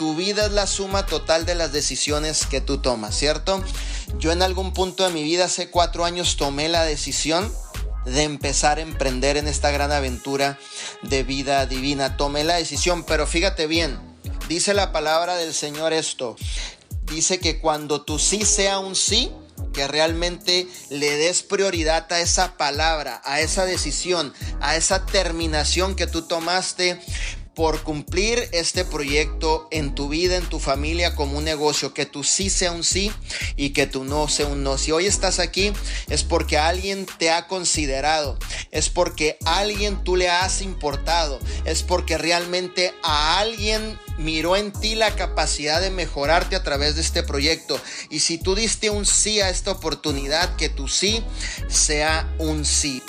tu vida es la suma total de las decisiones que tú tomas, ¿cierto? Yo en algún punto de mi vida, hace cuatro años, tomé la decisión de empezar a emprender en esta gran aventura de vida divina. Tomé la decisión, pero fíjate bien, dice la palabra del Señor esto. Dice que cuando tu sí sea un sí, que realmente le des prioridad a esa palabra, a esa decisión, a esa terminación que tú tomaste, por cumplir este proyecto en tu vida, en tu familia, como un negocio, que tu sí sea un sí y que tu no sea un no. Si hoy estás aquí es porque alguien te ha considerado, es porque alguien tú le has importado, es porque realmente a alguien miró en ti la capacidad de mejorarte a través de este proyecto. Y si tú diste un sí a esta oportunidad, que tu sí sea un sí.